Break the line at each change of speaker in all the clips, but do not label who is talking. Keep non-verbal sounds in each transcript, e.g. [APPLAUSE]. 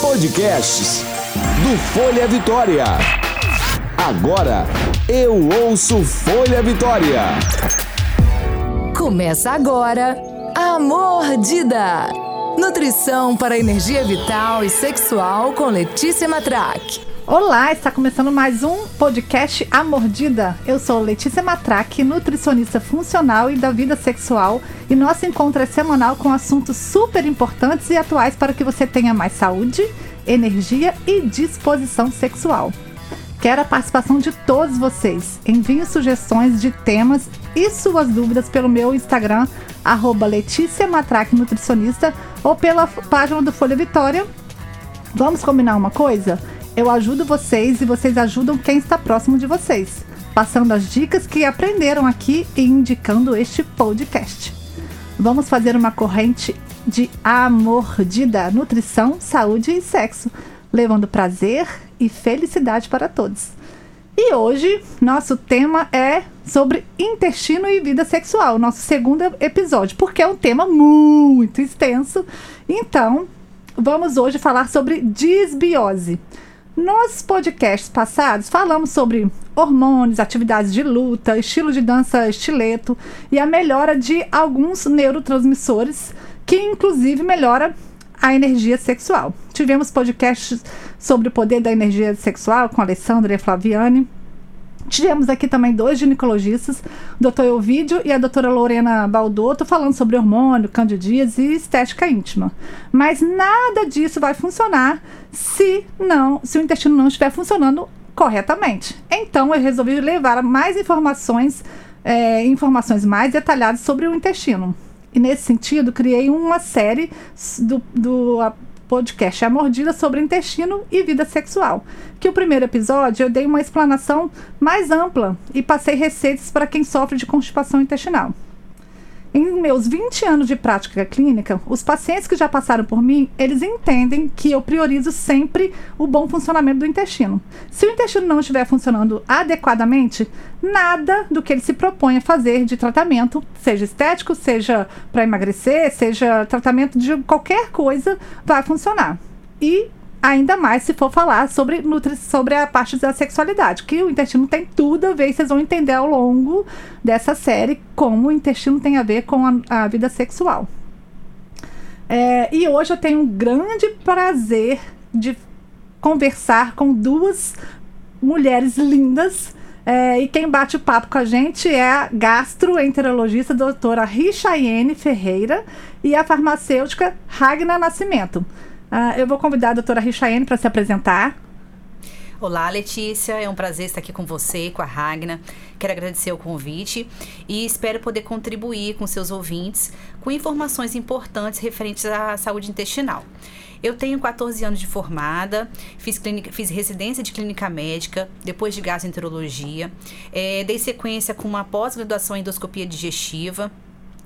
Podcasts do Folha Vitória. Agora eu ouço Folha Vitória.
Começa agora a Mordida. Nutrição para energia vital e sexual com Letícia Matraque.
Olá, está começando mais um podcast A Mordida. Eu sou Letícia Matraque, nutricionista funcional e da vida sexual, e nosso encontro é semanal com assuntos super importantes e atuais para que você tenha mais saúde, energia e disposição sexual. Quero a participação de todos vocês. Envie sugestões de temas e suas dúvidas pelo meu Instagram, arroba Letícia Matraque Nutricionista, ou pela página do Folha Vitória. Vamos combinar uma coisa? Eu ajudo vocês e vocês ajudam quem está próximo de vocês, passando as dicas que aprenderam aqui e indicando este podcast. Vamos fazer uma corrente de amordida, nutrição, saúde e sexo, levando prazer e felicidade para todos. E hoje, nosso tema é sobre intestino e vida sexual, nosso segundo episódio, porque é um tema muito extenso. Então, vamos hoje falar sobre disbiose. Nos podcasts passados, falamos sobre hormônios, atividades de luta, estilo de dança estileto e a melhora de alguns neurotransmissores, que inclusive melhora a energia sexual. Tivemos podcasts sobre o poder da energia sexual com Alessandra e Flaviane. Tivemos aqui também dois ginecologistas, o Dr. Elvídio e a doutora Lorena Baldotto, falando sobre hormônio, candidíase e estética íntima. Mas nada disso vai funcionar se não, se o intestino não estiver funcionando corretamente. Então eu resolvi levar mais informações, é, informações mais detalhadas sobre o intestino. E nesse sentido, criei uma série do, do podcast A Mordida sobre intestino e vida sexual. Que o primeiro episódio eu dei uma explanação mais ampla e passei receitas para quem sofre de constipação intestinal. Em meus 20 anos de prática clínica, os pacientes que já passaram por mim, eles entendem que eu priorizo sempre o bom funcionamento do intestino. Se o intestino não estiver funcionando adequadamente, nada do que ele se propõe a fazer de tratamento, seja estético, seja para emagrecer, seja tratamento de qualquer coisa, vai funcionar. E ainda mais se for falar sobre, sobre a parte da sexualidade, que o intestino tem tudo a ver, vocês vão entender ao longo dessa série como o intestino tem a ver com a, a vida sexual. É, e hoje eu tenho um grande prazer de conversar com duas mulheres lindas. É, e quem bate o papo com a gente é a gastroenterologista doutora Richaiene Ferreira e a farmacêutica Ragna Nascimento. Uh, eu vou convidar a doutora Richaene para se apresentar.
Olá, Letícia. É um prazer estar aqui com você, com a Ragna. Quero agradecer o convite e espero poder contribuir com seus ouvintes com informações importantes referentes à saúde intestinal. Eu tenho 14 anos de formada, fiz, clínica, fiz residência de clínica médica, depois de gastroenterologia, é, dei sequência com uma pós-graduação em endoscopia digestiva,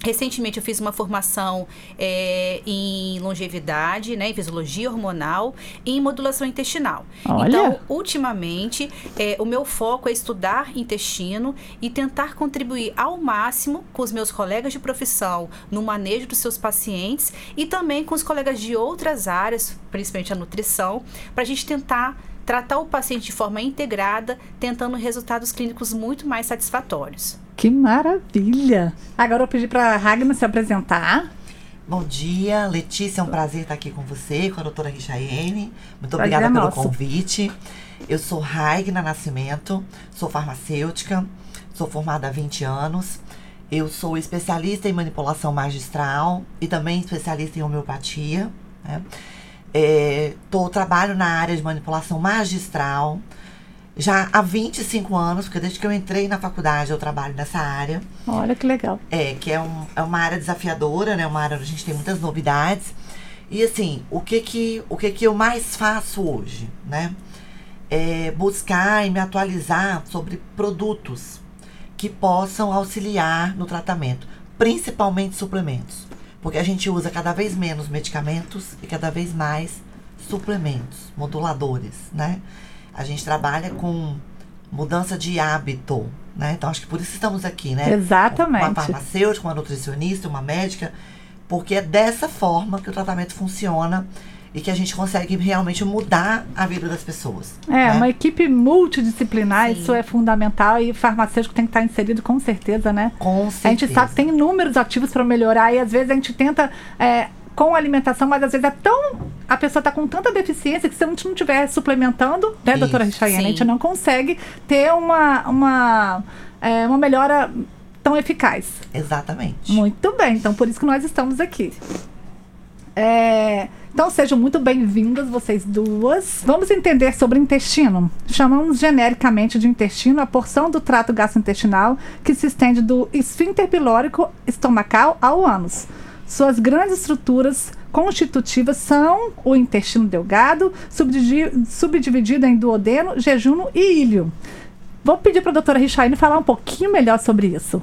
Recentemente eu fiz uma formação é, em longevidade, né, em fisiologia hormonal e em modulação intestinal. Olha. Então, ultimamente, é, o meu foco é estudar intestino e tentar contribuir ao máximo com os meus colegas de profissão no manejo dos seus pacientes e também com os colegas de outras áreas, principalmente a nutrição, para a gente tentar tratar o paciente de forma integrada, tentando resultados clínicos muito mais satisfatórios.
Que maravilha! Agora eu pedi para a Ragna se apresentar.
Bom dia, Letícia, é um prazer estar aqui com você, com a doutora Richaiene. Muito obrigada é pelo convite. Eu sou Ragna Nascimento, sou farmacêutica, sou formada há 20 anos. Eu sou especialista em manipulação magistral e também especialista em homeopatia. Né? É, tô, trabalho na área de manipulação magistral já há 25 anos, porque desde que eu entrei na faculdade eu trabalho nessa área.
Olha que legal.
É, que é, um, é uma área desafiadora, né? Uma área onde a gente tem muitas novidades. E assim, o que que, o que que eu mais faço hoje, né? É buscar e me atualizar sobre produtos que possam auxiliar no tratamento, principalmente suplementos. Porque a gente usa cada vez menos medicamentos e cada vez mais suplementos, moduladores, né? A gente trabalha com mudança de hábito, né? Então acho que por isso estamos aqui, né?
Exatamente.
Uma farmacêutica, uma nutricionista, uma médica, porque é dessa forma que o tratamento funciona e que a gente consegue realmente mudar a vida das pessoas.
É,
né?
uma equipe multidisciplinar,
Sim.
isso é fundamental e o farmacêutico tem que estar inserido com certeza, né?
Com
A gente
certeza.
sabe que tem inúmeros ativos para melhorar e às vezes a gente tenta é, com alimentação, mas às vezes é tão. A pessoa está com tanta deficiência que se a gente não estiver suplementando, né,
Isso,
doutora Richaiane, a gente não consegue ter uma, uma, é, uma melhora tão eficaz.
Exatamente.
Muito bem, então por isso que nós estamos aqui. É, então sejam muito bem-vindas vocês duas. Vamos entender sobre intestino. Chamamos genericamente de intestino a porção do trato gastrointestinal que se estende do esfíncter pilórico estomacal ao ânus. Suas grandes estruturas constitutivas são o intestino delgado, subdividido em duodeno, jejuno e ilho. Vou pedir para a doutora Richaine falar um pouquinho melhor sobre isso.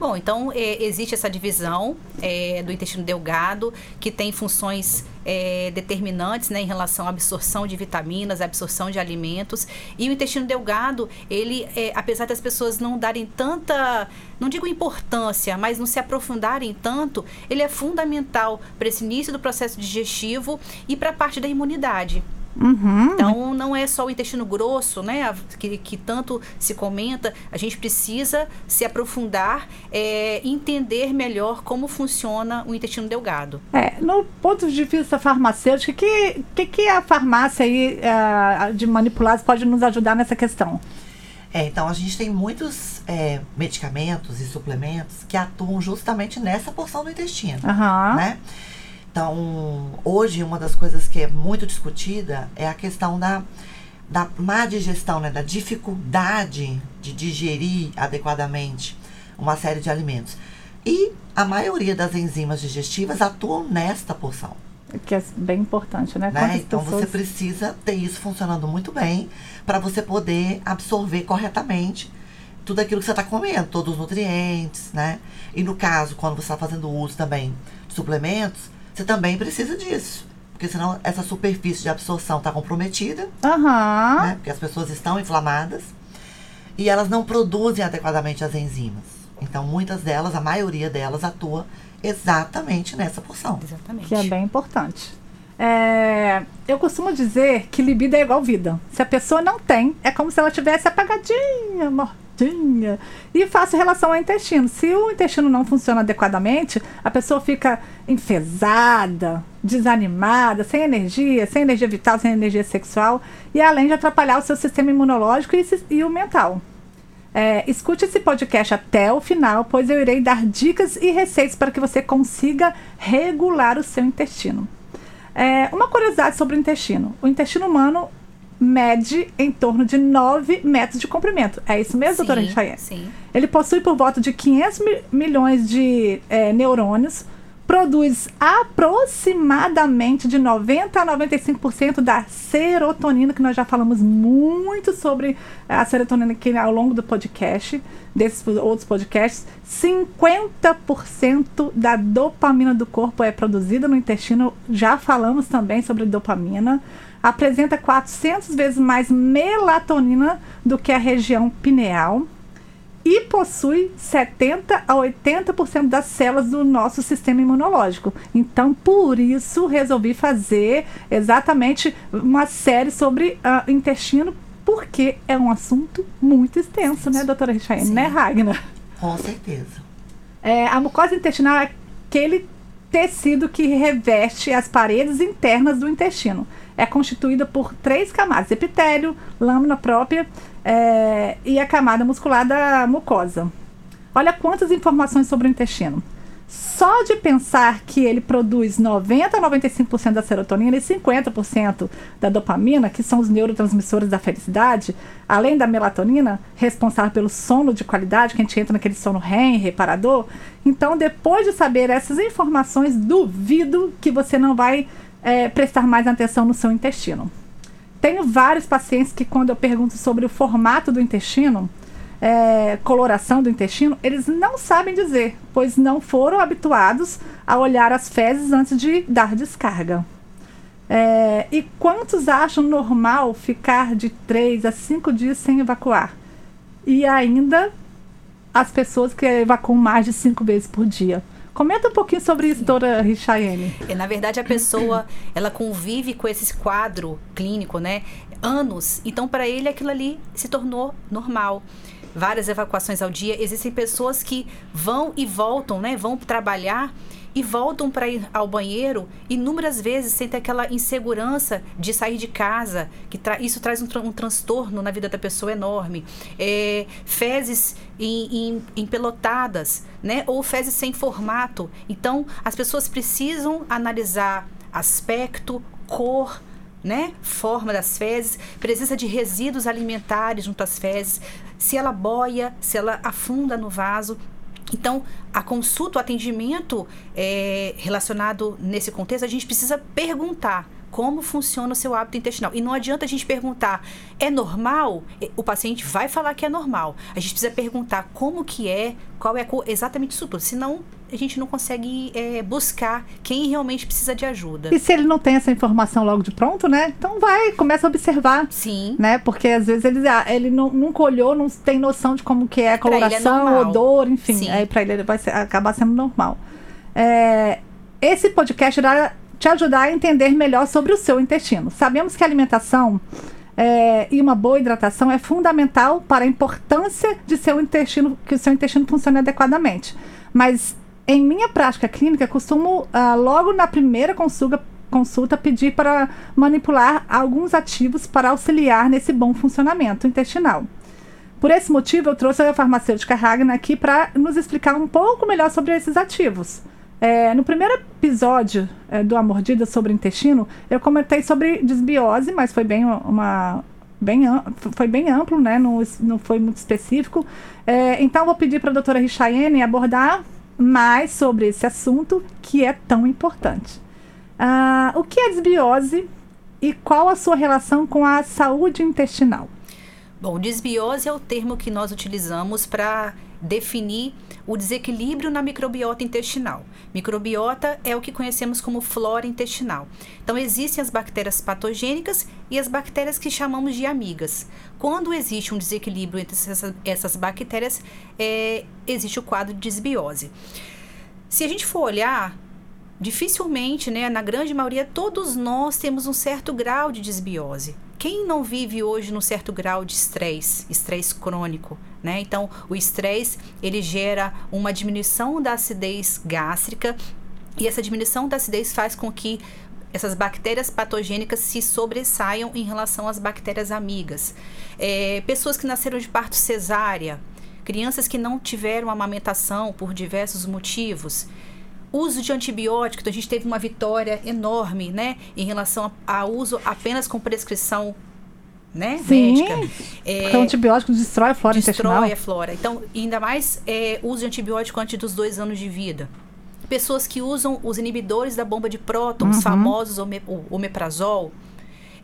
Bom, então é, existe essa divisão é, do intestino delgado, que tem funções é, determinantes né, em relação à absorção de vitaminas, absorção de alimentos. E o intestino delgado, ele, é, apesar das pessoas não darem tanta, não digo importância, mas não se aprofundarem tanto, ele é fundamental para esse início do processo digestivo e para a parte da imunidade.
Uhum.
Então, não é só o intestino grosso, né, que, que tanto se comenta. A gente precisa se aprofundar, é, entender melhor como funciona o intestino delgado.
É, no ponto de vista farmacêutico, o que, que, que a farmácia aí, ah, de manipulados pode nos ajudar nessa questão?
É, então a gente tem muitos é, medicamentos e suplementos que atuam justamente nessa porção do intestino,
Aham.
né? Então, hoje uma das coisas que é muito discutida é a questão da, da má digestão, né? Da dificuldade de digerir adequadamente uma série de alimentos. E a maioria das enzimas digestivas atuam nesta porção.
Que é bem importante, né?
né? Então você
pessoas-
precisa ter isso funcionando muito bem para você poder absorver corretamente tudo aquilo que você está comendo, todos os nutrientes, né? E no caso, quando você está fazendo uso também de suplementos, você também precisa disso. Porque senão essa superfície de absorção está comprometida,
Aham.
né? Porque as pessoas estão inflamadas e elas não produzem adequadamente as enzimas. Então, muitas delas, a maioria delas, atua exatamente nessa porção.
Exatamente.
Que é bem importante. É, eu costumo dizer que libido é igual vida. Se a pessoa não tem, é como se ela tivesse apagadinha, E faço relação ao intestino. Se o intestino não funciona adequadamente, a pessoa fica enfesada, desanimada, sem energia, sem energia vital, sem energia sexual, e além de atrapalhar o seu sistema imunológico e, e o mental. É, escute esse podcast até o final, pois eu irei dar dicas e receitas para que você consiga regular o seu intestino. É, uma curiosidade sobre o intestino: o intestino humano mede em torno de 9 metros de comprimento. É isso mesmo, doutora
sim,
Richaiane?
sim.
Ele possui por volta de 500 mi- milhões de é, neurônios, produz aproximadamente de 90 a 95% da serotonina, que nós já falamos muito sobre a serotonina aqui ao longo do podcast, desses outros podcasts. 50% da dopamina do corpo é produzida no intestino, já falamos também sobre dopamina. Apresenta 400 vezes mais melatonina do que a região pineal e possui 70 a 80% das células do nosso sistema imunológico. Então, por isso, resolvi fazer exatamente uma série sobre ah, intestino, porque é um assunto muito extenso, né, doutora Richaine? Né, Ragnar?
Com certeza.
É, a mucosa intestinal é aquele tecido que reveste as paredes internas do intestino. É constituída por três camadas: epitélio, lâmina própria é, e a camada muscular da mucosa. Olha quantas informações sobre o intestino. Só de pensar que ele produz 90 a 95% da serotonina e 50% da dopamina, que são os neurotransmissores da felicidade, além da melatonina, responsável pelo sono de qualidade, que a gente entra naquele sono REM, reparador. Então, depois de saber essas informações, duvido que você não vai é, prestar mais atenção no seu intestino. Tenho vários pacientes que, quando eu pergunto sobre o formato do intestino, é, coloração do intestino, eles não sabem dizer, pois não foram habituados a olhar as fezes antes de dar descarga. É, e quantos acham normal ficar de 3 a 5 dias sem evacuar? E ainda as pessoas que evacuam mais de 5 vezes por dia. Comenta um pouquinho sobre isso, doutora Richaiane.
É, na verdade, a pessoa, ela convive com esse quadro clínico, né? Anos. Então, para ele, aquilo ali se tornou normal. Várias evacuações ao dia. Existem pessoas que vão e voltam, né? Vão trabalhar e voltam para ir ao banheiro inúmeras vezes sem ter aquela insegurança de sair de casa, que tra isso traz um, tra um, transtorno na vida da pessoa enorme. É, fezes em, em, pelotadas, né? Ou fezes sem formato. Então, as pessoas precisam analisar aspecto, cor, né? Forma das fezes, presença de resíduos alimentares junto às fezes, se ela boia, se ela afunda no vaso. Então, a consulta, o atendimento é, relacionado nesse contexto, a gente precisa perguntar como funciona o seu hábito intestinal. E não adianta a gente perguntar, é normal? O paciente vai falar que é normal. A gente precisa perguntar como que é, qual é a cor, exatamente isso tudo. Senão, a gente não consegue é, buscar quem realmente precisa de ajuda.
E se ele não tem essa informação logo de pronto, né? Então vai, começa a observar.
Sim.
Né? Porque às vezes ele, ah, ele não, nunca olhou, não tem noção de como que é a coloração, é odor, enfim. Sim. Aí para ele, ele vai ser, acabar sendo normal. É, esse podcast irá te ajudar a entender melhor sobre o seu intestino. Sabemos que a alimentação é, e uma boa hidratação é fundamental para a importância de seu intestino, que o seu intestino funcione adequadamente. Mas em minha prática clínica, costumo, uh, logo na primeira consulta, consulta, pedir para manipular alguns ativos para auxiliar nesse bom funcionamento intestinal. Por esse motivo, eu trouxe a farmacêutica Ragnar aqui para nos explicar um pouco melhor sobre esses ativos. É, no primeiro episódio é, do A Mordida sobre intestino, eu comentei sobre desbiose, mas foi bem uma. Bem, foi bem amplo, né? não, não foi muito específico. É, então, vou pedir para a doutora Richaiene abordar mais sobre esse assunto que é tão importante. Uh, o que é desbiose e qual a sua relação com a saúde intestinal?
Bom, desbiose é o termo que nós utilizamos para definir o desequilíbrio na microbiota intestinal. Microbiota é o que conhecemos como flora intestinal. Então, existem as bactérias patogênicas e as bactérias que chamamos de amigas. Quando existe um desequilíbrio entre essas, essas bactérias, é, existe o quadro de desbiose. Se a gente for olhar, dificilmente, né, na grande maioria, todos nós temos um certo grau de desbiose. Quem não vive hoje num certo grau de estresse, estresse crônico, né? Então, o estresse, ele gera uma diminuição da acidez gástrica e essa diminuição da acidez faz com que essas bactérias patogênicas se sobressaiam em relação às bactérias amigas. É, pessoas que nasceram de parto cesárea, crianças que não tiveram amamentação por diversos motivos, uso de antibióticos, então a gente teve uma vitória enorme, né, em relação a, a uso apenas com prescrição né,
Sim, médica. É, porque o antibiótico destrói a flora
destrói
intestinal.
Destrói a flora. Então, ainda mais é, uso de antibiótico antes dos dois anos de vida. Pessoas que usam os inibidores da bomba de prótons, uhum. famosos o omeprazol,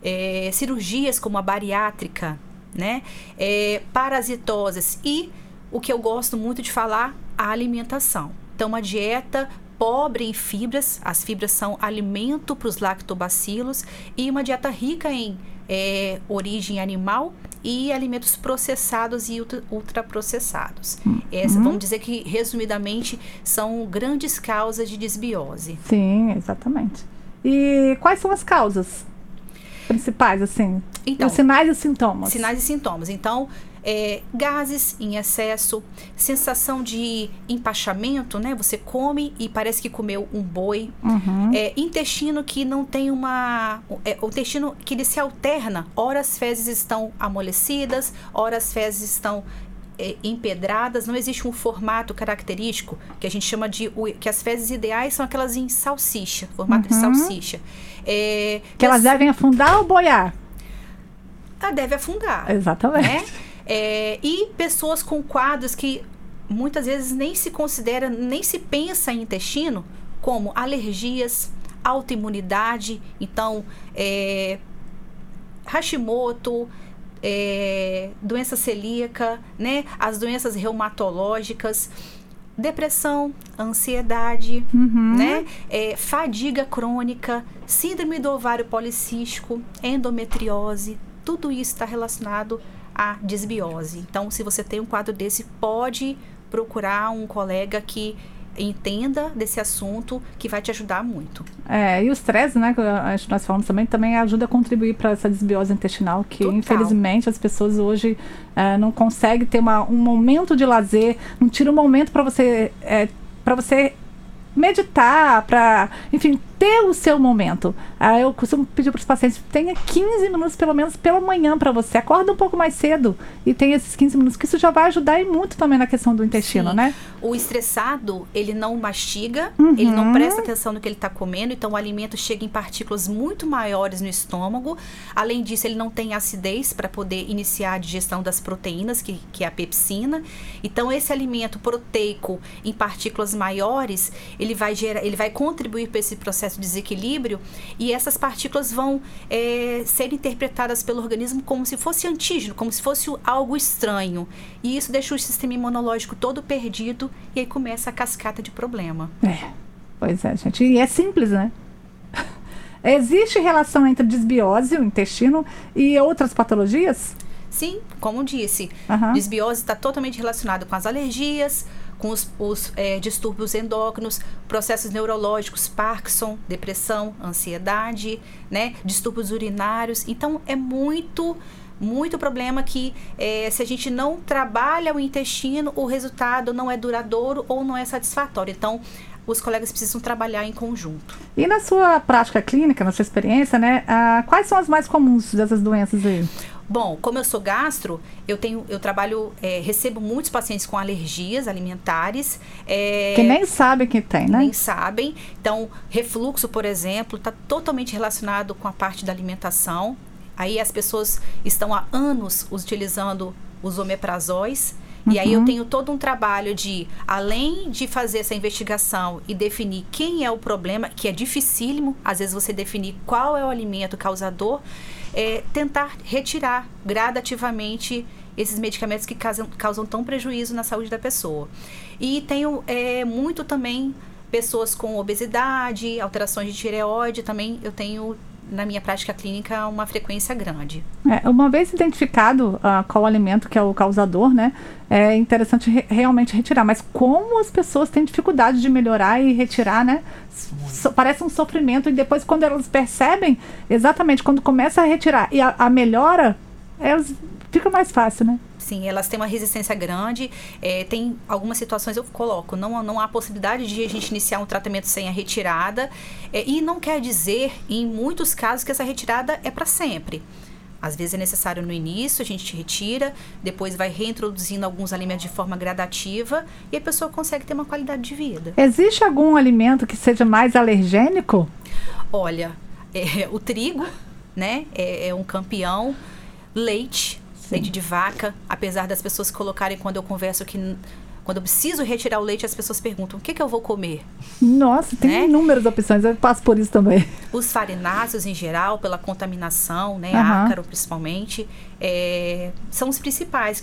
é, cirurgias como a bariátrica, né, é, parasitoses e o que eu gosto muito de falar, a alimentação. Então, uma dieta pobre em fibras, as fibras são alimento para os lactobacilos, e uma dieta rica em é, origem animal e alimentos processados e ultra, ultraprocessados. Uhum. Essa, vamos dizer que, resumidamente, são grandes causas de desbiose.
Sim, exatamente. E quais são as causas principais, assim? Então, os sinais e sintomas.
Sinais e sintomas. Então, é, gases em excesso, sensação de empachamento, né? Você come e parece que comeu um boi. Uhum. É, intestino que não tem uma. É, o intestino que ele se alterna. Ora as fezes estão amolecidas, ora as fezes estão é, empedradas, não existe um formato característico que a gente chama de que as fezes ideais são aquelas em salsicha, formato uhum. de salsicha.
É, que elas devem afundar ou boiar?
Ela deve afundar.
Exatamente.
Né? É, e pessoas com quadros que muitas vezes nem se considera, nem se pensa em intestino, como alergias, autoimunidade, então é, Hashimoto, é, doença celíaca, né, as doenças reumatológicas, depressão, ansiedade, uhum. né, é, fadiga crônica, síndrome do ovário policístico, endometriose, tudo isso está relacionado a desbiose. Então, se você tem um quadro desse, pode procurar um colega que entenda desse assunto que vai te ajudar muito.
É, e o estresse, né, que nós falamos também, também ajuda a contribuir para essa desbiose intestinal, que Total. infelizmente as pessoas hoje é, não conseguem ter uma, um momento de lazer, não tira um momento para você, é, para você meditar, para, enfim, ter o seu momento. Ah, eu costumo pedir para os pacientes, tenha 15 minutos pelo menos pela manhã para você. Acorda um pouco mais cedo e tenha esses 15 minutos, que isso já vai ajudar e muito também na questão do intestino, Sim. né?
O estressado, ele não mastiga, uhum. ele não presta atenção no que ele está comendo, então o alimento chega em partículas muito maiores no estômago. Além disso, ele não tem acidez para poder iniciar a digestão das proteínas, que, que é a pepsina. Então, esse alimento proteico em partículas maiores, ele vai gerar, ele vai contribuir para esse processo processo de desequilíbrio e essas partículas vão é, ser interpretadas pelo organismo como se fosse antígeno, como se fosse algo estranho. E isso deixa o sistema imunológico todo perdido e aí começa a cascata de problema.
É, pois é, gente. E é simples, né? [LAUGHS] Existe relação entre desbiose, o intestino, e outras patologias?
Sim, como disse, uhum. desbiose está totalmente relacionado com as alergias, com os, os é, distúrbios endócrinos, processos neurológicos, Parkinson, depressão, ansiedade, né, distúrbios urinários. Então, é muito muito problema que é, se a gente não trabalha o intestino, o resultado não é duradouro ou não é satisfatório. Então, os colegas precisam trabalhar em conjunto.
E na sua prática clínica, na sua experiência, né, ah, quais são as mais comuns dessas doenças aí?
Bom, como eu sou gastro, eu tenho, eu trabalho, é, recebo muitos pacientes com alergias alimentares.
É, que nem sabem que tem, né?
Nem sabem. Então, refluxo, por exemplo, está totalmente relacionado com a parte da alimentação. Aí as pessoas estão há anos utilizando os omeprazóis. Uhum. E aí eu uhum. tenho todo um trabalho de, além de fazer essa investigação e definir quem é o problema, que é dificílimo, às vezes você definir qual é o alimento causador, é, tentar retirar gradativamente esses medicamentos que causam, causam tão prejuízo na saúde da pessoa. E tenho é, muito também pessoas com obesidade, alterações de tireoide, também eu tenho na minha prática clínica uma frequência grande.
É, uma vez identificado uh, qual alimento que é o causador, né, é interessante re realmente retirar. Mas como as pessoas têm dificuldade de melhorar e retirar, né? So, parece um sofrimento e depois quando elas percebem, exatamente quando começa a retirar e a, a melhora, elas fica mais fácil, né?
Sim, elas têm uma resistência grande. É, tem algumas situações eu coloco, não, não há possibilidade de a gente iniciar um tratamento sem a retirada. É, e não quer dizer, em muitos casos, que essa retirada é para sempre. Às vezes é necessário no início, a gente retira, depois vai reintroduzindo alguns alimentos de forma gradativa e a pessoa consegue ter uma qualidade de vida.
Existe algum alimento que seja mais alergênico?
Olha, é, [LAUGHS] o trigo, né, é, é um campeão. Leite, Sim. leite de vaca, apesar das pessoas colocarem quando eu converso que quando eu preciso retirar o leite, as pessoas perguntam: o que, que eu vou comer?
Nossa, tem né? inúmeras opções, eu passo por isso também.
Os farináceos, em geral, pela contaminação, né? Uhum. Ácaro, principalmente, é, são os principais.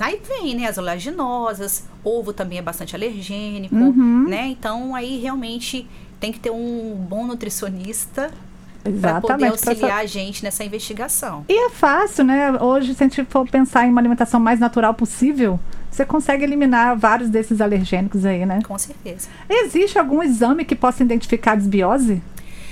Aí vem, né? As oleaginosas, ovo também é bastante alergênico, uhum. né? Então, aí realmente tem que ter um bom nutricionista para poder auxiliar a gente nessa investigação.
E é fácil, né? Hoje, se a gente for pensar em uma alimentação mais natural possível, você consegue eliminar vários desses alergênicos aí, né?
Com certeza.
Existe algum exame que possa identificar desbiose?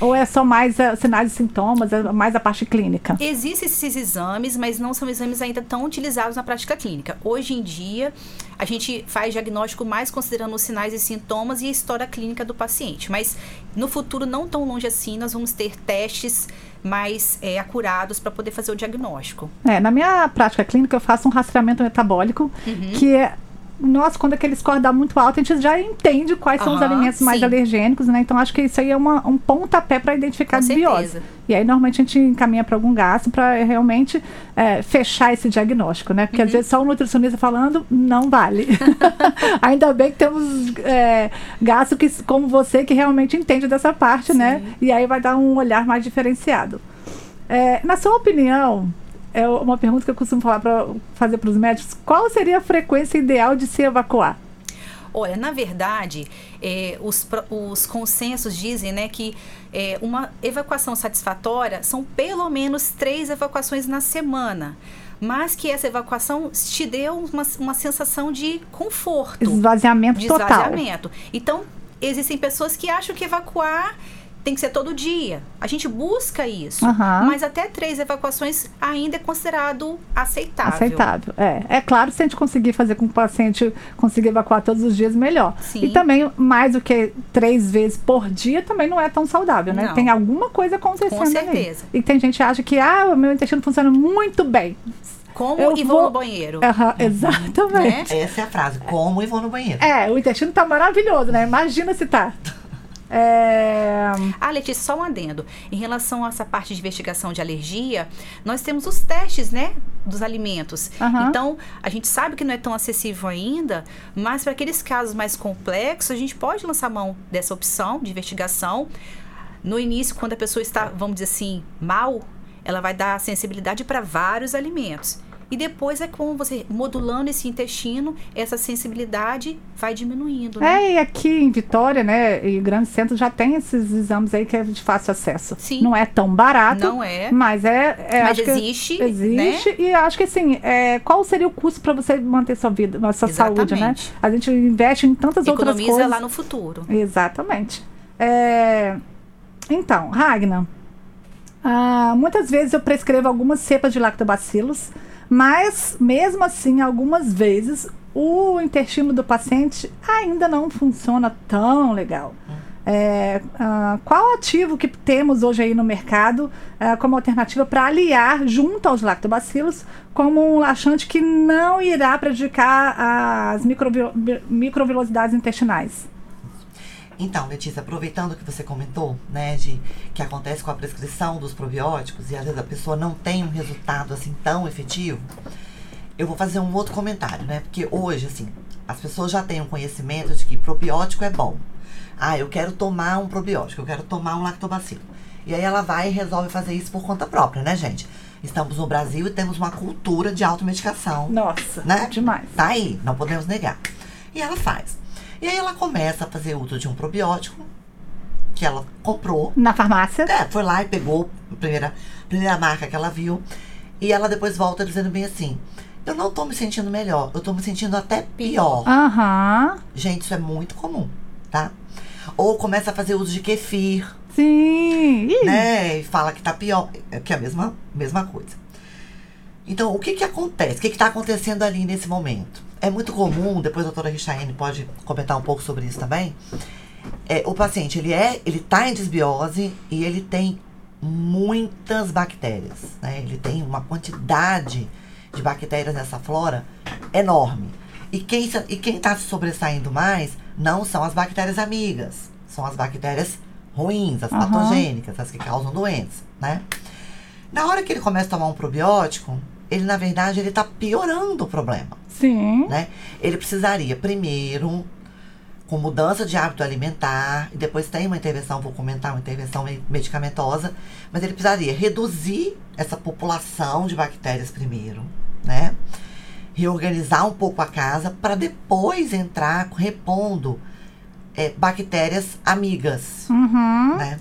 Ou é só mais uh, sinais e sintomas, é mais a parte clínica?
Existem esses exames, mas não são exames ainda tão utilizados na prática clínica. Hoje em dia, a gente faz diagnóstico mais considerando os sinais e sintomas e a história clínica do paciente. Mas no futuro, não tão longe assim, nós vamos ter testes mais é, acurados para poder fazer o diagnóstico.
É, na minha prática clínica, eu faço um rastreamento metabólico, uhum. que é nossa, quando aquele score dá muito alto, a gente já entende quais uhum, são os alimentos mais sim. alergênicos, né? Então acho que isso aí é uma, um pontapé para identificar Com a desbiose. E aí normalmente a gente encaminha para algum gasto para realmente é, fechar esse diagnóstico, né? Porque uhum. às vezes só o nutricionista falando não vale. [LAUGHS] Ainda bem que temos é, gasto que, como você que realmente entende dessa parte, né? sim. né? E aí vai dar um olhar mais diferenciado. É, na sua opinião, é uma pergunta que eu costumo falar pra, fazer para os médicos. Qual seria a frequência ideal de se evacuar?
Olha, na verdade, é, os, os consensos dizem né, que é, uma evacuação satisfatória são pelo menos três evacuações na semana. mas que essa evacuação te deu uma, uma sensação de conforto.
Esvaziamento
de
total.
esvaziamento. Então, existem pessoas que acham que evacuar tem que ser todo dia. A gente busca isso.
Aham.
Mas até três evacuações ainda é considerado aceitável.
Aceitável. É. é claro, se a gente conseguir fazer com que o paciente consiga evacuar todos os dias, melhor.
Sim.
E também, mais do que três vezes por dia, também não é tão saudável, né?
Não.
Tem alguma coisa acontecendo
Com
ali.
certeza.
E tem gente que acha que, ah, o meu intestino funciona muito bem.
Como
Eu
e
vou-
vou no banheiro.
Aham, exatamente.
Né?
Essa é a frase. Como e vou no banheiro.
É, o intestino tá maravilhoso, né? Imagina se tá. É...
Ah, Letícia, só um adendo. Em relação a essa parte de investigação de alergia, nós temos os testes, né? Dos alimentos.
Aham.
Então, a gente sabe que não é tão acessível ainda, mas para aqueles casos mais complexos, a gente pode lançar mão dessa opção de investigação. No início, quando a pessoa está, vamos dizer assim, mal, ela vai dar sensibilidade para vários alimentos. E depois é como você modulando esse intestino, essa sensibilidade vai diminuindo, né?
É, e aqui em Vitória, né, e grandes centros já tem esses exames aí que é de fácil acesso.
Sim.
Não é tão barato.
Não é.
Mas é. é
Mas
acho que
existe, né?
existe. E acho que assim, é, qual seria o custo para você manter sua vida, a sua saúde, né?
Exatamente.
A gente investe em tantas outras
Economiza
coisas.
lá no futuro.
Exatamente. É, Então, Ragnar, ah, muitas vezes eu prescrevo algumas cepas de lactobacilos, mas mesmo assim, algumas vezes o intestino do paciente ainda não funciona tão legal. É, ah, qual ativo que temos hoje aí no mercado ah, como alternativa para aliar junto aos lactobacilos como um laxante que não irá prejudicar as microvi- microvilosidades intestinais?
Então, Letícia, aproveitando que você comentou, né, de que acontece com a prescrição dos probióticos e às vezes a pessoa não tem um resultado assim tão efetivo, eu vou fazer um outro comentário, né? Porque hoje, assim, as pessoas já têm um conhecimento de que probiótico é bom. Ah, eu quero tomar um probiótico, eu quero tomar um lactobacilo. E aí ela vai e resolve fazer isso por conta própria, né, gente? Estamos no Brasil e temos uma cultura de automedicação
Nossa,
né?
demais.
Tá aí, não podemos negar. E ela faz. E aí ela começa a fazer uso de um probiótico que ela comprou.
Na farmácia?
É, foi lá e pegou a primeira, primeira marca que ela viu. E ela depois volta dizendo bem assim: Eu não tô me sentindo melhor, eu tô me sentindo até pior.
Aham.
Gente, isso é muito comum, tá? Ou começa a fazer uso de kefir,
Sim.
Né? E fala que tá pior, que é a mesma, mesma coisa. Então, o que que acontece? O que que tá acontecendo ali nesse momento? É muito comum, depois a doutora Richaene pode comentar um pouco sobre isso também. É, o paciente, ele é, ele tá em desbiose e ele tem muitas bactérias, né? Ele tem uma quantidade de bactérias nessa flora enorme. E quem, e quem tá se sobressaindo mais não são as bactérias amigas, são as bactérias ruins, as
Aham.
patogênicas, as que causam doença, né? Na hora que ele começa a tomar um probiótico, ele na verdade ele tá piorando o problema
Sim.
né? Ele precisaria primeiro com mudança de hábito alimentar e depois tem uma intervenção, vou comentar uma intervenção me- medicamentosa, mas ele precisaria reduzir essa população de bactérias primeiro, né? Reorganizar um pouco a casa para depois entrar repondo é, bactérias amigas,
Uhum.
né?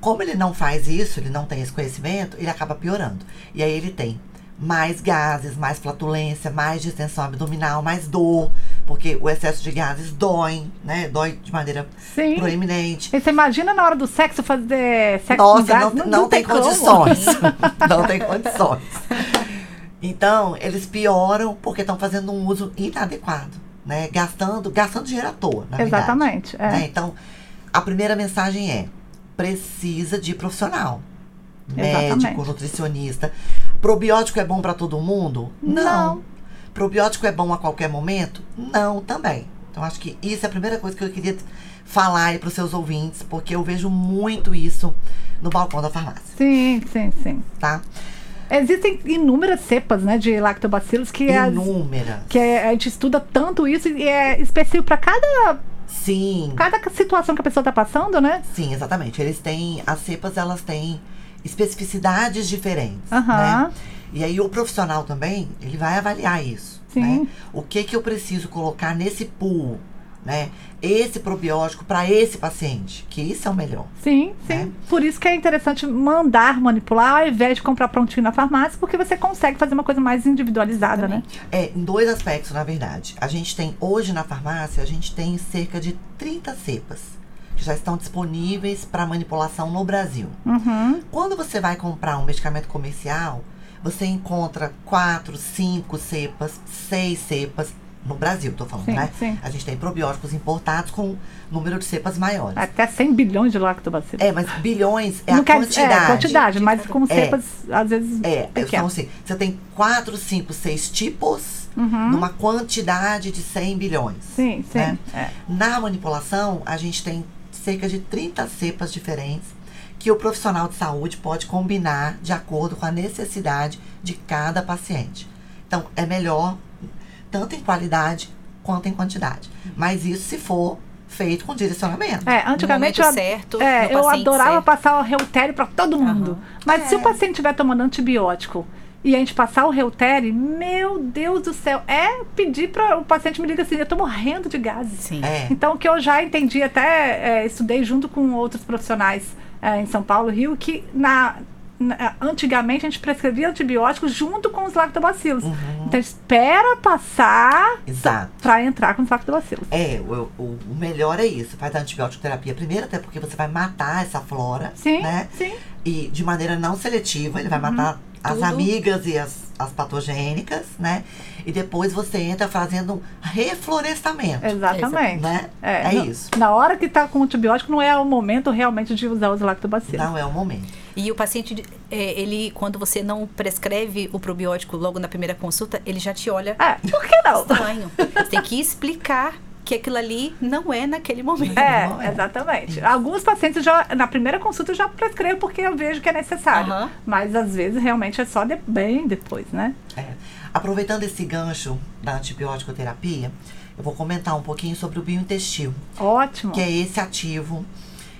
Como ele não faz isso, ele não tem esse conhecimento, ele acaba piorando. E aí ele tem mais gases, mais flatulência, mais distensão abdominal, mais dor, porque o excesso de gases dói, né? Dói de maneira
Sim.
proeminente.
E você imagina na hora do sexo fazer sexo com
Nossa,
gás?
não, não, tem,
como.
condições. [LAUGHS] não tem condições. Então, eles pioram porque estão fazendo um uso inadequado, né? Gastando, gastando dinheiro à toa, na verdade.
Exatamente. É.
né? Então, a primeira mensagem é: precisa de profissional.
Exatamente.
Médico, nutricionista. Probiótico é bom para todo mundo?
Não.
Probiótico é bom a qualquer momento? Não, também. Então, acho que isso é a primeira coisa que eu queria falar aí para os seus ouvintes, porque eu vejo muito isso no balcão da farmácia,
Sim, sim, sim.
tá?
Existem inúmeras cepas, né, de lactobacilos que, as-
Inúmeras.
que é- a gente estuda tanto isso e é específico para cada,
Sim,
cada situação que a pessoa está passando, né?
sim, exatamente. Eles têm, as cepas, elas têm especificidades diferentes,
Aham.
né? E aí o profissional também, ele vai avaliar isso, né? O que que eu preciso colocar nesse pool, né, esse probiótico para esse paciente, que isso é o melhor.
Sim, sim.
É.
Por isso que é interessante mandar manipular ao invés de comprar prontinho na farmácia, porque você consegue fazer uma coisa mais individualizada, né?
É, em dois aspectos, na verdade. A gente tem, hoje na farmácia, a gente tem cerca de 30 cepas que já estão disponíveis para manipulação no Brasil.
Uhum.
Quando você vai comprar um medicamento comercial, você encontra quatro, cinco cepas, seis cepas. No Brasil, tô falando,
Sim,
né?
sim.
A gente tem probióticos importados com número de cepas maiores.
Até 100 bilhões de lactobacilos.
É, mas bilhões é
Não
a
quer
quantidade.
É, quantidade, mas com
É.
cepas, às vezes,
É, então assim, você tem quatro, cinco, seis tipos numa quantidade de 100 bilhões.
Sim, sim.
né?
é.
Na manipulação, a gente tem cerca de 30 cepas diferentes que o profissional de saúde pode combinar de acordo com a necessidade de cada paciente. Então, é melhor tanto em qualidade quanto em quantidade. Mas isso se for feito com direcionamento.
É, antigamente
No
eu,
certo,
é,
no
eu adorava
certo.
passar o reutério para todo mundo. Mas se o paciente estiver tomando antibiótico e a gente passar o reutério, meu Deus do céu, é pedir para o paciente me liga assim, eu tô morrendo de gases.
Sim.
É.
Então, o que eu já entendi, até é, estudei junto com outros profissionais é, em São Paulo, Rio, que na, na- antigamente a gente prescrevia antibióticos junto com os lactobacilos. Então, espera passar para entrar com os lactobacilos.
É, o, o, o melhor é isso. Faz a antibiótico terapia primeiro, até porque você vai matar essa flora.
Sim,
né?
sim.
E de maneira não seletiva, ele vai matar as
Tudo.
amigas e as, as patogênicas, né? E depois você entra fazendo um reflorestamento.
Exatamente.
Né?
É,
É
no-
isso.
Na hora que está com antibiótico, não é o momento realmente de usar os lactobacilos.
Não é o momento.
E o paciente, é, ele, quando você não prescreve o probiótico logo na primeira consulta, ele já te olha
É, por que não?
estranho. Você tem que explicar que aquilo ali não é naquele momento.
É,
é.
exatamente. Alguns pacientes já, na primeira consulta, eu já prescrevo porque eu vejo que é necessário.
Aham.
Mas às vezes realmente é só de- bem depois, né?
É. Aproveitando esse gancho da antibiótico terapia, eu vou comentar um pouquinho sobre o biointestino.
Ótimo.
que é esse ativo.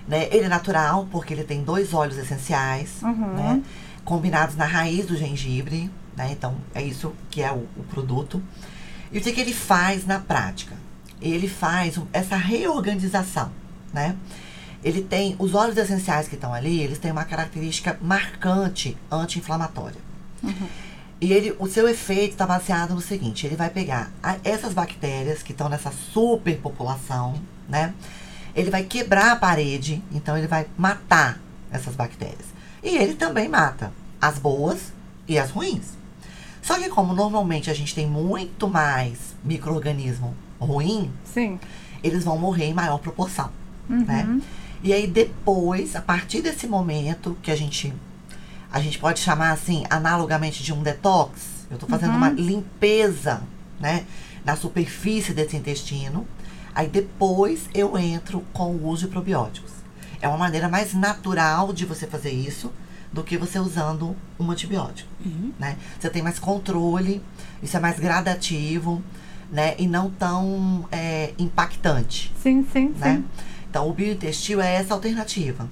Né? Ele é natural, porque ele tem dois óleos essenciais,
Uhum.
né? combinados na raiz do gengibre. Né? Então, é isso que é o, o produto. E o que, que ele faz na prática? Ele faz essa reorganização. Né? Ele tem, os óleos essenciais que estão ali, eles têm uma característica marcante anti-inflamatória. E ele, o seu efeito está baseado no seguinte: ele vai pegar a- essas bactérias que estão nessa superpopulação, né? Ele vai quebrar a parede, então ele vai matar essas bactérias. E ele também mata as boas e as ruins. Só que como normalmente a gente tem muito mais microorganismo ruim,
Sim.
eles vão morrer em maior proporção, né? E aí depois, a partir desse momento que a gente a gente pode chamar assim, analogamente de um detox, eu tô fazendo uma limpeza, né, na superfície desse intestino. Aí depois eu entro com o uso de probióticos. É uma maneira mais natural de você fazer isso do que você usando um antibiótico, né? Você tem mais controle, isso é mais gradativo, né, e não tão é, impactante
Sim, sim,
né?
sim.
Então, o biointestino é essa alternativa,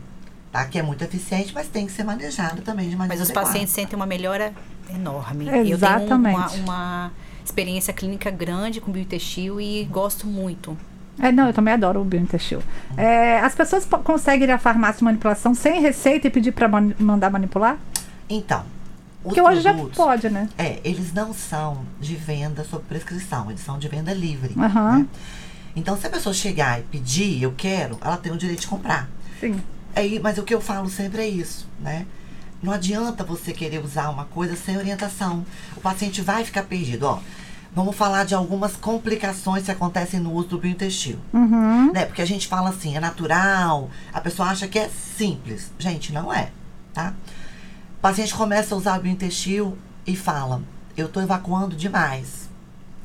tá? Que é muito eficiente, mas tem que ser manejado também de maneira
Mas os pacientes sentem uma melhora enorme.
Exatamente.
Eu tenho uma, uma experiência clínica grande com biointestino e gosto muito.
É, não, eu também adoro o biointestino. É, as pessoas conseguem ir à farmácia de manipulação sem receita e pedir para mandar manipular?
Então,
Porque hoje já pode, né?
É, eles não são de venda sob prescrição, eles são de venda livre.
Aham.
né? Então, se a pessoa chegar e pedir, eu quero, ela tem o direito de comprar.
Sim.
Aí, mas o que eu falo sempre é isso, né? Não adianta você querer usar uma coisa sem orientação. O paciente vai ficar perdido, ó. Vamos falar de algumas complicações que acontecem no uso do biointestino.
Uhum.
Né? Porque a gente fala assim, é natural, a pessoa acha que é simples. Gente, não é, tá? O paciente começa a usar o biointestino e fala, eu tô evacuando demais.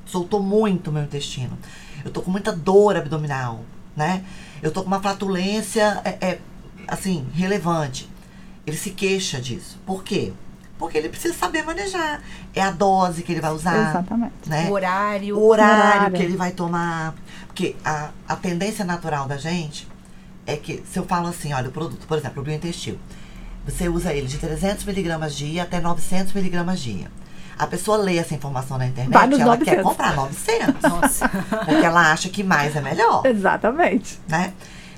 Soltou muito meu intestino. Eu tô com muita dor abdominal, né? Eu tô com uma flatulência, é, é, assim, relevante. Ele se queixa disso. Por quê? Porque ele precisa saber manejar. É a dose que ele vai usar.
Exatamente.
Né?
O horário.
o horário,
horário.
que ele vai tomar. Porque a, a tendência natural da gente é que, se eu falo assim, olha, o produto, por exemplo, o biointestino, você usa ele de 300 miligramas dia até 900 miligramas dia. A pessoa lê essa informação na internet, ela
900.
quer comprar 900.
Nossa.
Porque ela acha que mais é melhor,
Exatamente.
né?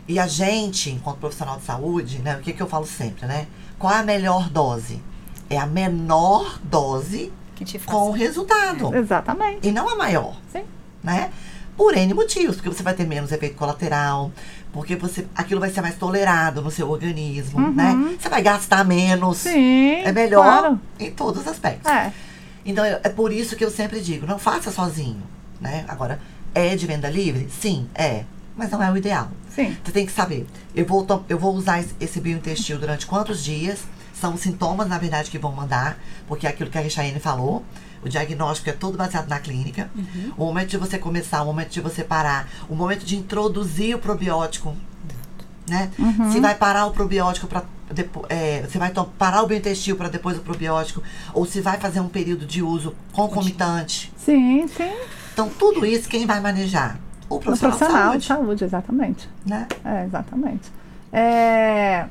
E a gente, enquanto profissional de saúde, né? O que, que eu falo sempre, né? Qual é a melhor dose? É a menor dose
Que te faz.
com o resultado.
Exatamente.
E não a maior,
Sim.
né? Por N motivos, porque você vai ter menos efeito colateral, porque você, aquilo vai ser mais tolerado no seu organismo, né? Você vai gastar menos.
Uhum. Sim.
É melhor
Claro.
em todos os aspectos.
É.
Então é por isso que eu sempre digo, não faça sozinho, né? Agora, é de venda livre? Sim, é. Mas não é o ideal.
Sim.
Você tem que saber, eu vou, eu vou usar esse- biointestino durante quantos dias? São os sintomas, na verdade, que vão mandar, porque é aquilo que a Rechaene falou. O diagnóstico é todo baseado na clínica. O momento de você começar, o momento de você parar, o momento de introduzir o probiótico. Né? Se vai parar o probiótico para você vai parar o biointestino para depois o probiótico, ou se vai fazer um período de uso concomitante.
Sim, sim.
Então, tudo isso quem vai manejar? O profissional,
profissional
de
de
saúde.
saúde, exatamente.
Né?
É, exatamente. É,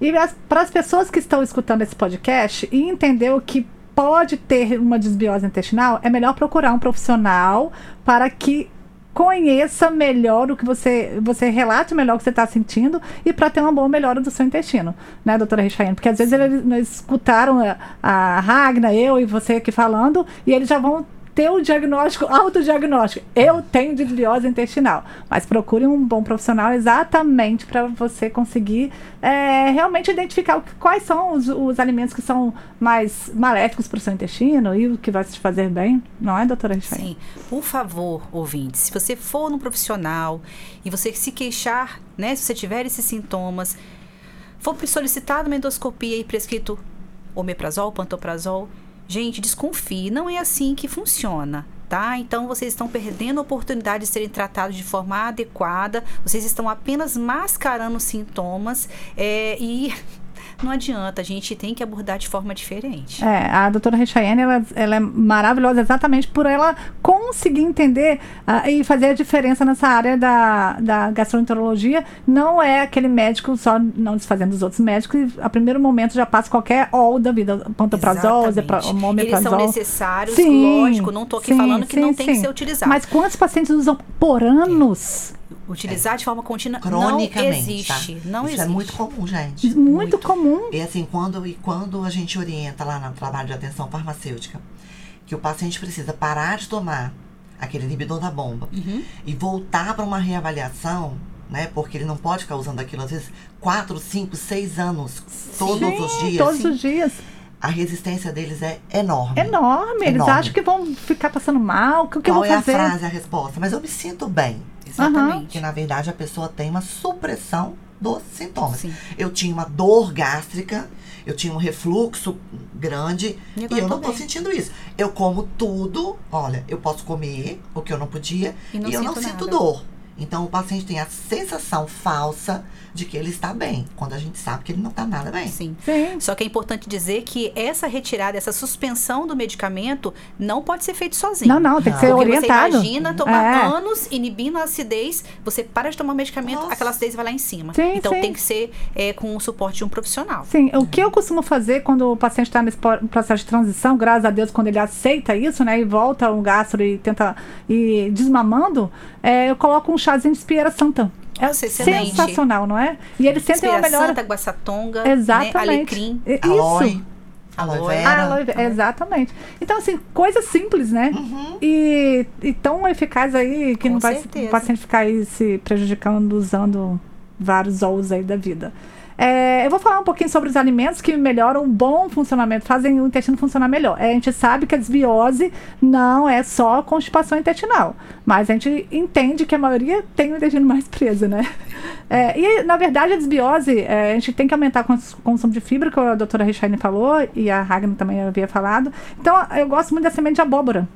E para as pessoas que estão escutando esse podcast e entender o que pode ter uma desbiose intestinal, é melhor procurar um profissional para que conheça melhor o que você, você relate melhor o que você está sentindo e para ter uma boa melhora do seu intestino, né, doutora Rechaine? Porque às vezes eles, eles escutaram a, a Ragna, eu e você aqui falando, e eles já vão ter o diagnóstico, autodiagnóstico. Eu tenho desbiose intestinal. Mas procure um bom profissional exatamente para você conseguir é, realmente identificar quais são os, os alimentos que são mais maléficos para o seu intestino e o que vai te fazer bem. Não é, doutora Rechaine?
Sim, por favor, ouvintes, se você for num profissional e você se queixar, né, se você tiver esses sintomas, for solicitado uma endoscopia e prescrito omeprazol, pantoprazol, gente, desconfie, não é assim que funciona. Tá? Então vocês estão perdendo a oportunidade de serem tratados de forma adequada, vocês estão apenas mascarando sintomas é, e não adianta, a gente tem que abordar de forma diferente.
É, a doutora Rechaene, ela, ela é maravilhosa exatamente por ela conseguir entender ah, e fazer a diferença nessa área da, da gastroenterologia. Não é aquele médico só não desfazendo os outros médicos e a primeiro momento já passa qualquer ol da vida, pantoprazol, omeprazol.
Eles são necessários,
Sim,
lógico, não estou aqui
sim,
falando que
sim,
não tem que ser utilizado.
Mas quantos pacientes usam por anos?
Utilizar de forma contínua não
Cronicamente,
existe.
tá?
Não
Isso
existe.
é muito comum, gente.
Muito,
Muito.
comum.
E assim, quando, e quando a gente orienta lá no trabalho de atenção farmacêutica, que o paciente precisa parar de tomar aquele inibidor da bomba
Uhum.
e voltar para uma reavaliação, né? Porque ele não pode ficar usando aquilo, às vezes, 4, 5, 6 anos, todos os
Sim,
dias.
Todos os dias.
A resistência deles é enorme.
Enorme. Eles
Enorme.
acham que vão ficar passando mal. O que, que eu
Qual
vou
é a
fazer?
frase, a resposta? Mas eu me sinto bem.
Exatamente.
Que na verdade a pessoa tem uma supressão dos sintomas.
Sim.
Eu tinha uma dor gástrica, eu tinha um refluxo grande
E
e, eu não tô
bem.
sentindo isso. Eu como tudo, olha, eu posso comer o que eu não podia
E
e,
não
eu não
sinto
sinto
nada.
dor. Então o paciente tem a sensação falsa de que ele está bem, quando a gente sabe que ele não está nada bem.
Sim.
Sim.
Só que é importante dizer que essa retirada, essa suspensão do medicamento não pode ser feito sozinho.
Não, não, tem que
Não.
ser
Porque
orientado.
você imagina tomar
É.
anos inibindo a acidez, você para de tomar o medicamento,
Nossa.
aquela acidez vai lá em cima.
Sim,
então
sim.
tem que ser é, com o suporte de um profissional.
Sim, o que eu costumo fazer quando o paciente está nesse processo de transição, graças a Deus, quando ele aceita isso, né, e volta ao gastro e tenta ir desmamando, é, eu coloco um chazinho de espieira santa. É
Nossa, excelente.
sensacional, não é? E eles sentem uma melhora.
santa, guaçatonga,
Exatamente.
né, alecrim.
É Isso.
aloe
Aloe.
vera.
Aloe vera, exatamente. Então, assim, coisa simples, né?
Uhum.
E, e tão eficaz aí que
Com
não vai
certeza.
o paciente ficar aí se prejudicando usando vários óleos aí da vida. É, eu vou falar um pouquinho sobre os alimentos que melhoram o bom funcionamento, fazem o intestino funcionar melhor. É, a gente sabe que a desbiose não é só constipação intestinal, mas a gente entende que a maioria tem o intestino mais preso, né? É, e, na verdade, a desbiose, é, a gente tem que aumentar o cons- consumo de fibra, que a doutora Rechaine falou, e a Ragnar também havia falado. Então, eu gosto muito da semente de abóbora.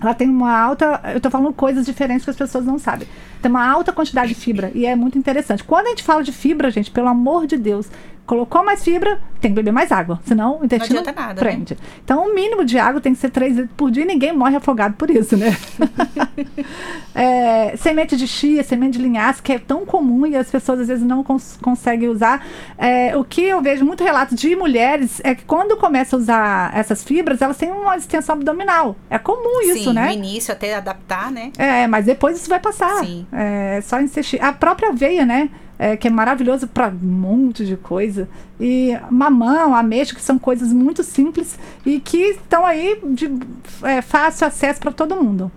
Ela tem uma alta. Eu tô falando coisas diferentes que as pessoas não sabem. Tem uma alta quantidade de fibra e é muito interessante. Quando a gente fala de fibra, gente, pelo amor de Deus, Colocou mais fibra, tem que beber mais água, senão o intestino
adianta nada, né?
prende. Então, o mínimo de água tem que ser 3 litros por dia e ninguém morre afogado por isso, né? [LAUGHS] É, semente de chia, semente de linhaça, que é tão comum e as pessoas às vezes não cons- conseguem usar. É, o que eu vejo muito relato de mulheres é que quando começa a usar essas fibras, elas têm uma extensão abdominal. É comum isso,
Sim,
né?
no início até adaptar, né?
É, mas depois isso vai passar.
Sim.
É só insistir. A própria aveia, né? É, que é maravilhoso para um monte de coisa. E mamão, ameixa, que são coisas muito simples e que estão aí de é, fácil acesso para todo mundo.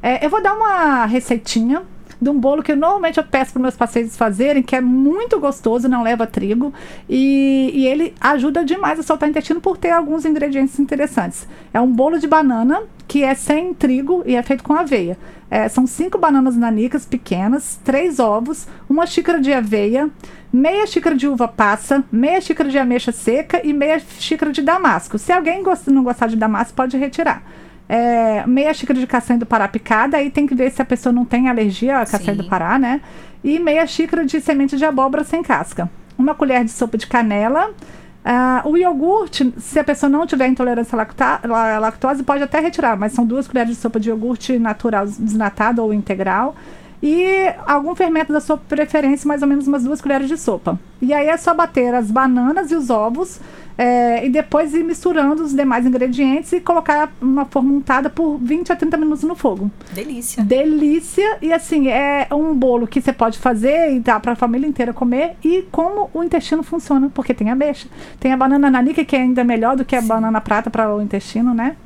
É, eu vou dar uma receitinha de um bolo que normalmente eu peço para meus pacientes fazerem, que é muito gostoso, não leva trigo, e, e ele ajuda demais a soltar o intestino por ter alguns ingredientes interessantes. É um bolo de banana que é sem trigo e é feito com aveia. É, são cinco bananas nanicas pequenas, três ovos, uma xícara de aveia, meia xícara de uva passa, meia xícara de ameixa seca e meia xícara de damasco. Se alguém gosta- não gostar de damasco, pode retirar. É, meia xícara de castanha do Pará picada, aí tem que ver se a pessoa não tem alergia à castanha
Sim.
do Pará, né? E meia xícara de semente de abóbora sem casca. Uma colher de sopa de canela. Ah, o iogurte, se a pessoa não tiver intolerância à lactose, pode até retirar, mas são duas colheres de sopa de iogurte natural desnatado ou integral. E algum fermento da sua preferência, mais ou menos umas duas colheres de sopa. E aí é só bater as bananas e os ovos é, e depois ir misturando os demais ingredientes e colocar uma forma untada por 20 a 30 minutos no fogo.
Delícia.
Delícia! E assim, é um bolo que você pode fazer e dá para a família inteira comer. E como o intestino funciona, porque tem ameixa. Tem a banana nanica, que é ainda melhor do que a banana prata para o intestino, né?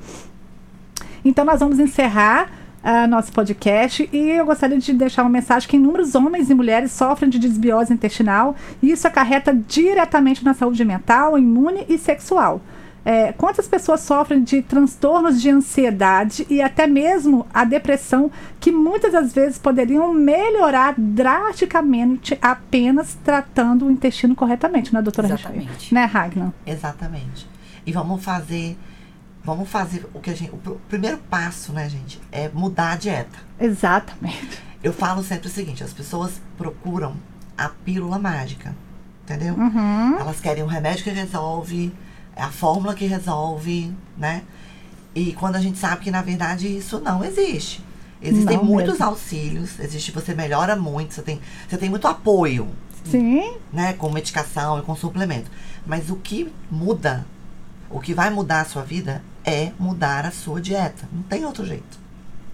Então nós vamos encerrar ah, nosso podcast e eu gostaria de deixar uma mensagem que inúmeros homens e mulheres sofrem de desbiose intestinal e isso acarreta diretamente na saúde mental, imune e sexual. É, quantas pessoas sofrem de transtornos de ansiedade e até mesmo a depressão, que muitas das vezes poderiam melhorar drasticamente apenas tratando o intestino corretamente, né, doutora?
Exatamente.
Né, Ragnar?
Exatamente. E vamos fazer. Vamos fazer o que a gente. O pr- primeiro passo, né, gente, é mudar a dieta.
Exatamente.
Eu falo sempre o seguinte: as pessoas procuram a pílula mágica. Entendeu?
Uhum.
Elas querem um remédio que resolve, a fórmula que resolve, né? E quando a gente sabe que, na verdade, isso não existe. Existem
Não
muitos
mesmo.
auxílios, existe, você melhora muito, você tem, você tem muito apoio,
Sim,
né? Com medicação e com suplemento. Mas o que muda, o que vai mudar a sua vida é mudar a sua dieta. Não tem outro jeito.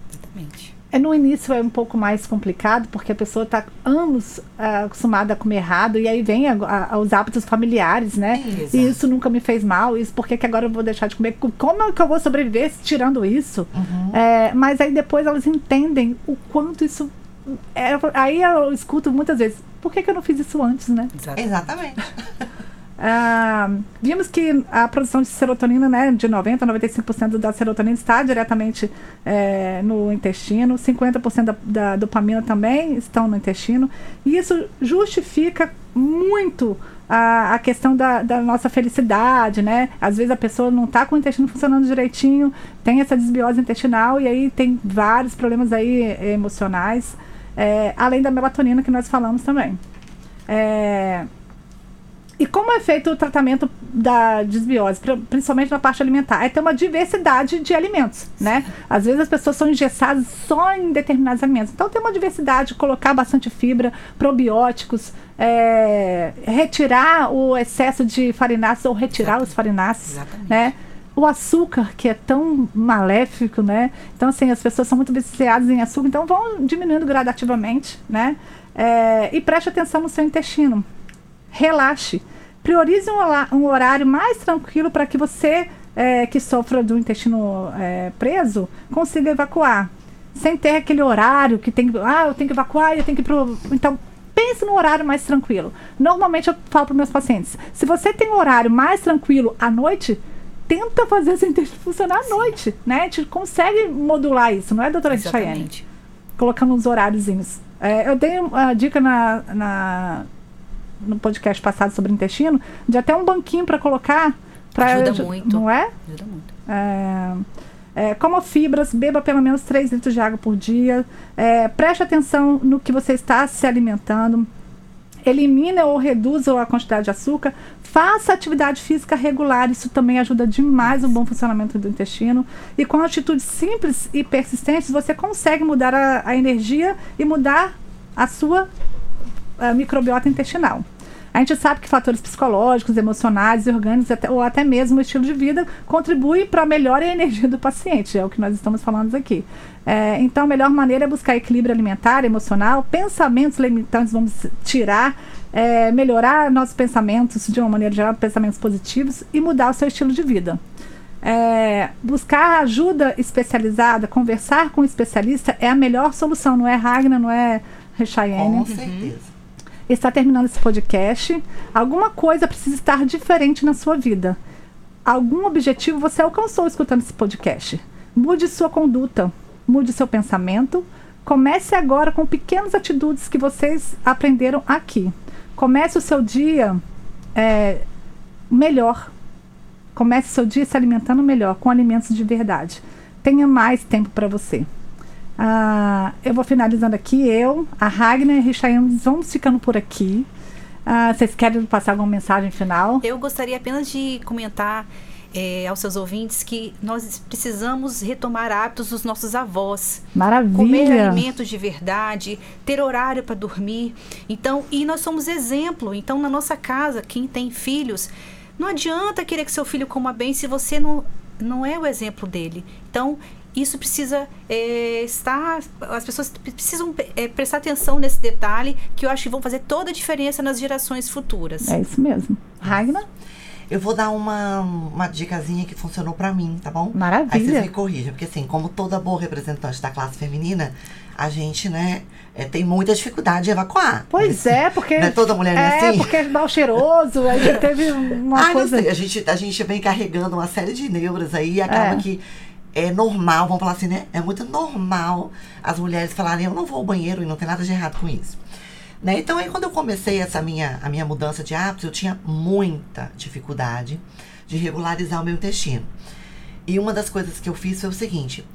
Exatamente.
É, no início é um pouco mais complicado, porque a pessoa está anos ah, acostumada a comer errado, e aí vem a- a- os hábitos familiares, né?
Exato.
E isso nunca me fez mal, isso por que que agora eu vou deixar de comer? Como é que eu vou sobreviver tirando isso? É, mas aí depois elas entendem o quanto isso. é- aí eu escuto muitas vezes, por que, que eu não fiz isso antes, né?
Exatamente. [LAUGHS]
Ah, vimos que a produção de serotonina, né, de 90% a 95% da serotonina está diretamente eh, no intestino, 50% da, da dopamina também estão no intestino, e isso justifica muito a, a questão da, da nossa felicidade, né? Às vezes a pessoa não está com o intestino funcionando direitinho, tem essa desbiose intestinal e aí tem vários problemas aí eh, emocionais, eh, além da melatonina que nós falamos também. É, e como é feito o tratamento da desbiose, pri- principalmente na parte alimentar? É ter uma diversidade de alimentos, né? Às vezes as pessoas são engessadas só em determinados alimentos. Então tem uma diversidade, colocar bastante fibra, probióticos, é, retirar o excesso de farináceos ou retirar os farináceos,
Exatamente.
né? O açúcar, que é tão maléfico, né? Então, assim, as pessoas são muito viciadas em açúcar, então vão diminuindo gradativamente, né? É, e preste atenção no seu intestino relaxe. Priorize um, horário mais tranquilo para que você, eh, que sofra do intestino eh, preso, consiga evacuar. Sem ter aquele horário que tem que. Ah, eu tenho que evacuar eu tenho que ir pro. Então, pense num horário mais tranquilo. Normalmente eu falo para meus pacientes: se você tem um horário mais tranquilo à noite, tenta fazer seu intestino funcionar à noite, né? A gente consegue modular isso, não é, doutora Chayane?
Exatamente.
colocando uns horáriozinhos. É, eu dei uma dica na, na- no podcast passado sobre intestino de até um banquinho para colocar. Pra,
Ajuda muito.
Não é?
Ajuda muito.
É, é, coma fibras, beba pelo menos 3 litros de água por dia. É, preste atenção no que você está se alimentando. elimine ou reduza a quantidade de açúcar, faça atividade física regular, isso também ajuda demais o bom funcionamento do intestino. E com atitudes simples e persistentes, você consegue mudar a, a energia e mudar a sua a microbiota intestinal. A gente sabe que fatores psicológicos, emocionais e orgânicos, até, ou até mesmo o estilo de vida, contribuem para a energia do paciente, é o que nós estamos falando aqui. É, então, a melhor maneira é buscar equilíbrio alimentar, emocional, pensamentos limitantes, vamos tirar, é, melhorar nossos pensamentos de uma maneira geral, pensamentos positivos e mudar o seu estilo de vida. É, buscar ajuda especializada, conversar com um especialista é a melhor solução, não é Ragnar, não é Rechayenne.
Com certeza.
Está terminando esse podcast. Alguma coisa precisa estar diferente na sua vida. Algum objetivo você alcançou escutando esse podcast. Mude sua conduta, mude seu pensamento. Comece agora com pequenas atitudes que vocês aprenderam aqui. Comece o seu dia é, melhor. Comece o seu dia se alimentando melhor, com alimentos de verdade. Tenha mais tempo para você. Ah, eu vou finalizando aqui. Eu, a Ragnar e a Richaiane vamos ficando por aqui. Ah, vocês querem passar alguma mensagem final?
Eu gostaria apenas de comentar é, aos seus ouvintes que nós precisamos retomar hábitos dos nossos avós.
Maravilha.
Comer alimentos de verdade, ter horário para dormir. Então, e nós somos exemplo. Então, na nossa casa, quem tem filhos, não adianta querer que seu filho coma bem se você não, não é o exemplo dele. Então, isso precisa é, estar. As pessoas precisam é, prestar atenção nesse detalhe que eu acho que vão fazer toda a diferença nas gerações futuras.
É isso mesmo. Ragnar?
Eu vou dar uma, uma dicasinha que funcionou pra mim, tá bom?
Maravilha.
Aí vocês me corrijam, porque assim, como toda boa representante da classe feminina, a gente, né, é, tem muita dificuldade de evacuar.
Pois é, porque.
Não é toda mulher
é,
assim?
porque é mal cheiroso, aí [LAUGHS] teve uma
Ah,
coisa.
não sei. A gente, a gente vem carregando uma série de neuras aí e acaba
É.
que é normal, vamos falar assim, né? É muito normal as mulheres falarem, eu não vou ao banheiro e não tem nada de errado com isso. Né? Então aí quando eu comecei essa minha, a minha mudança de hábitos, eu tinha muita dificuldade de regularizar o meu intestino. E uma das coisas que eu fiz foi o seguinte,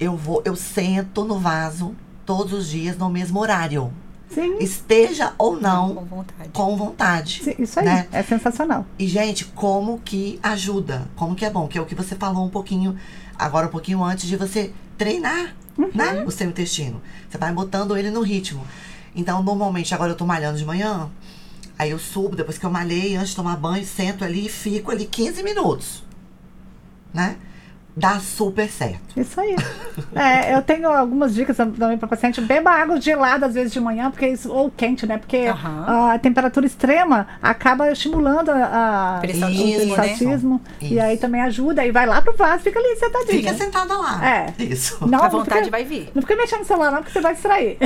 eu vou, eu sento no vaso todos os dias no mesmo horário.
Sim,
Esteja ou não
Com vontade.
com vontade.
sim, isso aí.
né?
É sensacional.
E, gente, como que ajuda? Como que é bom? Que é o que você falou um pouquinho, agora um pouquinho antes de você treinar, né? O seu intestino. Você vai botando ele no ritmo. Então, normalmente, agora eu tô malhando de manhã, aí eu subo, depois que eu malhei, antes de tomar banho, sento ali e fico ali 15 minutos. Né? Dá super certo.
Isso aí. É, eu tenho algumas dicas também para paciente. Beba água gelada às vezes de manhã, porque isso, ou quente, né? Porque
Aham.
a temperatura extrema acaba estimulando a, a o
né?
peristaltismo,
Isso.
E aí também ajuda. E vai lá pro vaso, fica ali sentadinha.
Fica sentada lá.
É.
Isso.
Não,
A
não
vontade
fica-
vai vir.
Não fica mexendo no celular, não, porque você vai distrair.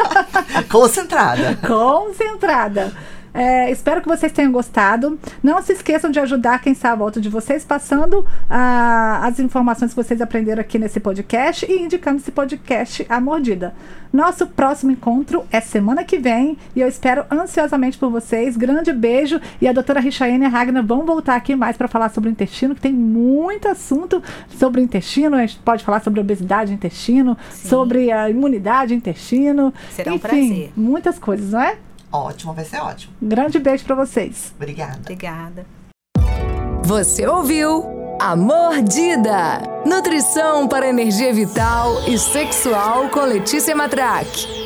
[LAUGHS]
Concentrada.
Concentrada. É, espero que vocês tenham gostado. Não se esqueçam de ajudar quem está à volta de vocês, passando ah, as informações que vocês aprenderam aqui nesse podcast e indicando esse podcast à mordida. Nosso próximo encontro é semana que vem e eu espero ansiosamente por vocês. Grande beijo e a doutora Richaiane e a Ragnar vão voltar aqui mais para falar sobre o intestino, que tem muito assunto sobre o intestino. A gente pode falar sobre obesidade intestino,
Sim.
sobre a imunidade intestino.
Será um
Enfim,
prazer.
muitas coisas, não é?
Ótimo, vai ser ótimo.
Grande beijo pra vocês.
Obrigada.
Obrigada.
Você ouviu A Mordida. Nutrição para energia vital e sexual com Letícia Matraque.